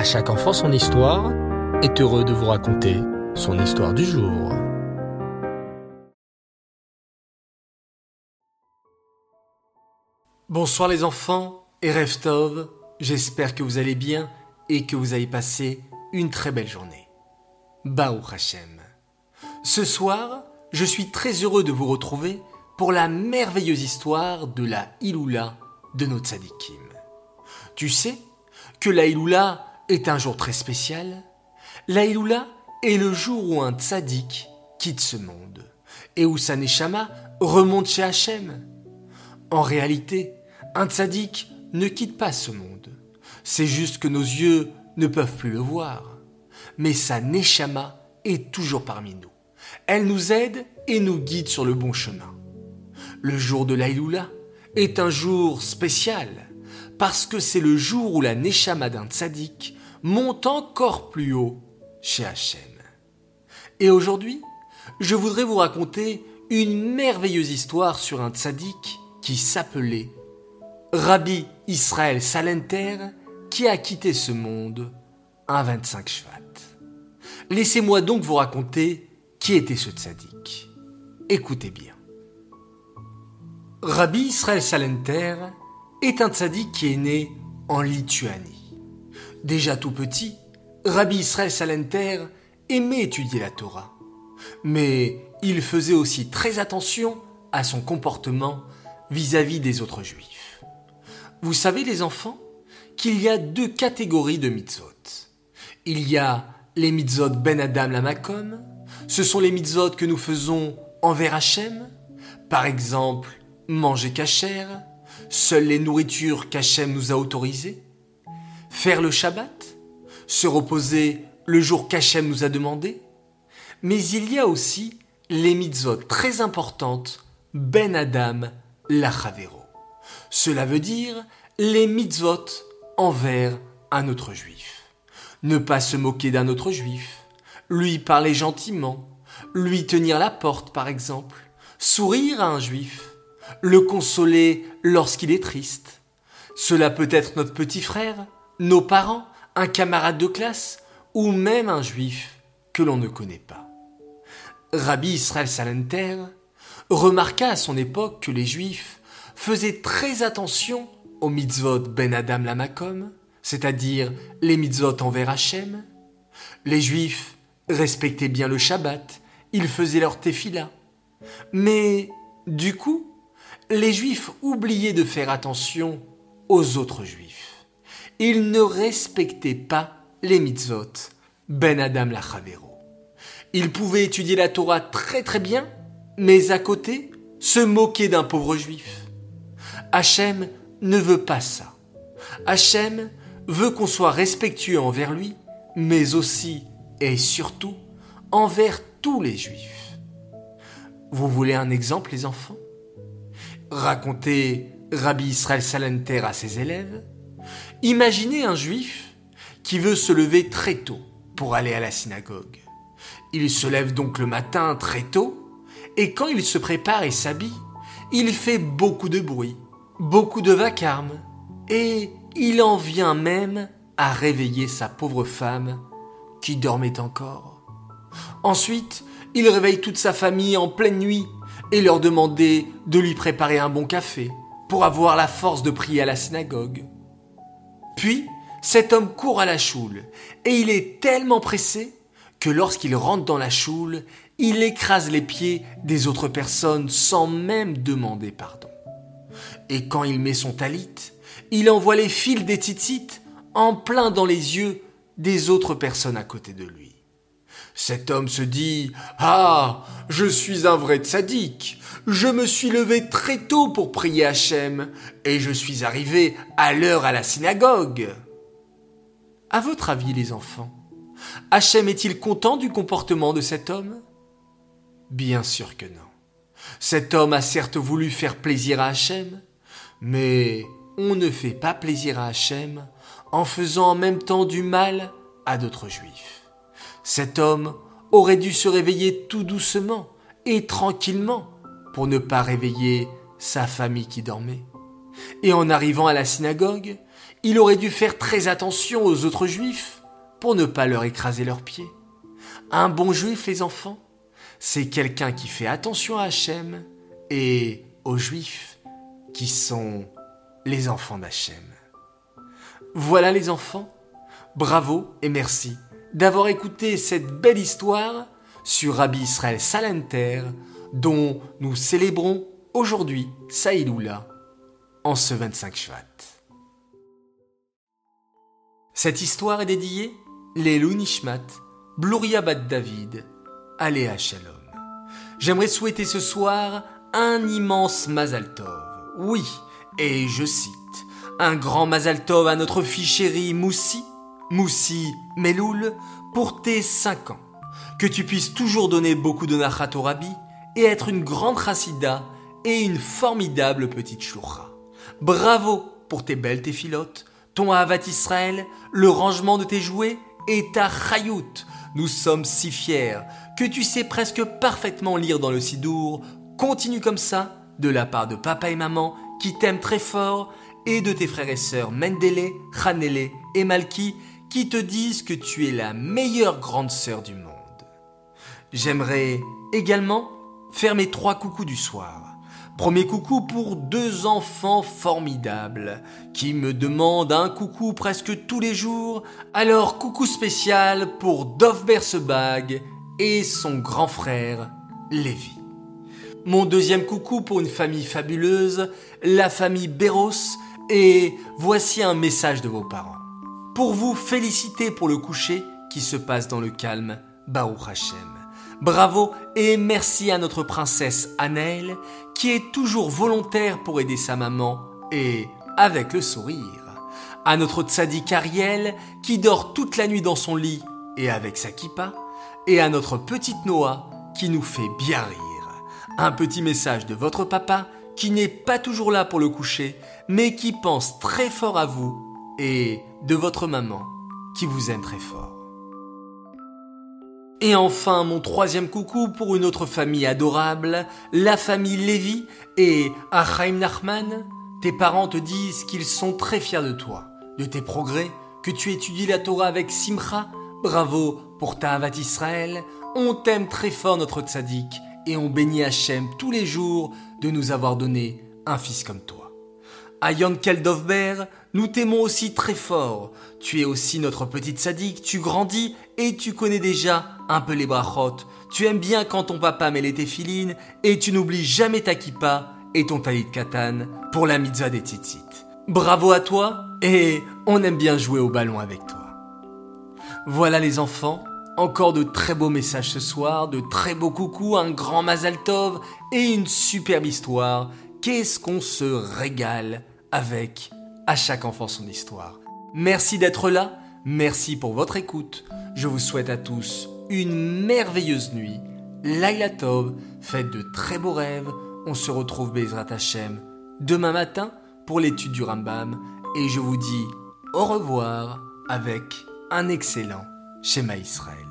À chaque enfant son histoire est heureux de vous raconter son histoire du jour. Bonsoir les enfants et Reftov, j'espère que vous allez bien et que vous avez passé une très belle journée. Baou Hashem. Ce soir, je suis très heureux de vous retrouver pour la merveilleuse histoire de la Iloula de nos tzadikim. Tu sais que la Iloula est un jour très spécial. La Iloula est le jour où un tzaddik quitte ce monde et où sa neshama remonte chez Hachem. En réalité, un tzaddik ne quitte pas ce monde. C'est juste que nos yeux ne peuvent plus le voir. Mais sa neshama est toujours parmi nous. Elle nous aide et nous guide sur le bon chemin. Le jour de l'Aïloula est un jour spécial parce que c'est le jour où la neshama d'un tzaddik monte encore plus haut chez Hachem. Et aujourd'hui, je voudrais vous raconter une merveilleuse histoire sur un tzaddik qui s'appelait Rabbi Israël Salenter qui a quitté ce monde un 25 Shvat. Laissez-moi donc vous raconter qui était ce tzaddik. Écoutez bien. Rabbi Israël Salenter est un tzaddik qui est né en Lituanie. Déjà tout petit, Rabbi Israël Salenter aimait étudier la Torah. Mais il faisait aussi très attention à son comportement vis-à-vis des autres juifs. Vous savez les enfants qu'il y a deux catégories de mitzvot. Il y a les mitzvot ben Adam la Makom, ce sont les mitzvot que nous faisons envers Hachem, par exemple manger cachère, seules les nourritures qu'Hachem nous a autorisées, faire le Shabbat, se reposer le jour qu'Hachem nous a demandé, mais il y a aussi les mitzvot très importantes Ben Adam Lachavero. Cela veut dire les mitzvot envers un autre juif. Ne pas se moquer d'un autre juif, lui parler gentiment, lui tenir la porte par exemple, sourire à un juif, le consoler lorsqu'il est triste. Cela peut être notre petit frère, nos parents, un camarade de classe ou même un juif que l'on ne connaît pas. Rabbi Israël Salenter remarqua à son époque que les juifs faisaient très attention aux mitzvot ben Adam Lamakom, c'est-à-dire les mitzvot envers Hachem. Les juifs respectaient bien le Shabbat, ils faisaient leur tefila. Mais, du coup, les juifs oubliaient de faire attention aux autres juifs. Ils ne respectaient pas les mitzvot, ben Adam la Chavero. Ils pouvaient étudier la Torah très très bien, mais à côté, se moquer d'un pauvre juif. Hachem ne veut pas ça. Hachem veut qu'on soit respectueux envers lui, mais aussi et surtout envers tous les juifs. Vous voulez un exemple, les enfants? Racontez Rabbi Israël Salenter à ses élèves. Imaginez un juif qui veut se lever très tôt pour aller à la synagogue. Il se lève donc le matin très tôt, et quand il se prépare et s'habille, il fait beaucoup de bruit, beaucoup de vacarme, et il en vient même à réveiller sa pauvre femme qui dormait encore. Ensuite, il réveille toute sa famille en pleine nuit et leur demander de lui préparer un bon café pour avoir la force de prier à la synagogue. Puis, cet homme court à la choule et il est tellement pressé que lorsqu'il rentre dans la choule, il écrase les pieds des autres personnes sans même demander pardon. Et quand il met son talit, il envoie les fils des titites en plein dans les yeux des autres personnes à côté de lui. Cet homme se dit Ah, je suis un vrai tzaddik. Je me suis levé très tôt pour prier Hachem et je suis arrivé à l'heure à la synagogue. À votre avis, les enfants, Hachem est-il content du comportement de cet homme? Bien sûr que non. Cet homme a certes voulu faire plaisir à Hachem, mais on ne fait pas plaisir à Hachem en faisant en même temps du mal à d'autres juifs. Cet homme aurait dû se réveiller tout doucement et tranquillement ne pas réveiller sa famille qui dormait. Et en arrivant à la synagogue, il aurait dû faire très attention aux autres juifs pour ne pas leur écraser leurs pieds. Un bon juif, les enfants, c'est quelqu'un qui fait attention à Hachem et aux juifs qui sont les enfants d'Hachem. Voilà les enfants, bravo et merci d'avoir écouté cette belle histoire sur Rabbi Israël Salanter dont nous célébrons aujourd'hui Saïloula en ce 25 Shvat. Cette histoire est dédiée les Nishmat, Bluria Bat David, Aléa Shalom. J'aimerais souhaiter ce soir un immense Mazal Tov. Oui, et je cite, un grand Mazal Tov à notre fille chérie Moussi, Moussi Meloul, pour tes 5 ans. Que tu puisses toujours donner beaucoup de nachat au rabbi et être une grande chassida et une formidable petite choura. Bravo pour tes belles téphilotes, ton Havat Israël, le rangement de tes jouets et ta chayout. Nous sommes si fiers que tu sais presque parfaitement lire dans le Sidour. Continue comme ça, de la part de papa et maman qui t'aiment très fort et de tes frères et sœurs Mendele, Hanele et Malki qui te disent que tu es la meilleure grande sœur du monde. J'aimerais également faire trois coucous du soir. Premier coucou pour deux enfants formidables qui me demandent un coucou presque tous les jours. Alors coucou spécial pour Dov Bersebag et son grand frère Lévi. Mon deuxième coucou pour une famille fabuleuse, la famille Béros, et voici un message de vos parents. Pour vous féliciter pour le coucher qui se passe dans le calme, Baruch Hashem. Bravo et merci à notre princesse Annelle qui est toujours volontaire pour aider sa maman et avec le sourire. À notre tzaddik Ariel qui dort toute la nuit dans son lit et avec sa kippa. Et à notre petite Noah qui nous fait bien rire. Un petit message de votre papa qui n'est pas toujours là pour le coucher mais qui pense très fort à vous et de votre maman qui vous aime très fort. Et enfin, mon troisième coucou pour une autre famille adorable, la famille Lévy et Achaim Nachman. Tes parents te disent qu'ils sont très fiers de toi, de tes progrès, que tu étudies la Torah avec Simcha. Bravo pour ta Havat Israël. On t'aime très fort, notre tzaddik, et on bénit Hachem tous les jours de nous avoir donné un fils comme toi. À Yankel Dovber, nous t'aimons aussi très fort. Tu es aussi notre petite sadique, tu grandis et tu connais déjà un peu les brachot. Tu aimes bien quand ton papa met les téfilines et tu n'oublies jamais ta kippa et ton talit katan pour la mitzvah des tzitzit. Bravo à toi et on aime bien jouer au ballon avec toi. Voilà les enfants, encore de très beaux messages ce soir, de très beaux coucous, un grand Mazal Tov et une superbe histoire. Qu'est-ce qu'on se régale avec à chaque enfant son histoire. Merci d'être là, merci pour votre écoute. Je vous souhaite à tous une merveilleuse nuit. Laila Tov, faites de très beaux rêves. On se retrouve Bezrat Hashem demain matin pour l'étude du Rambam et je vous dis au revoir avec un excellent schéma Israël.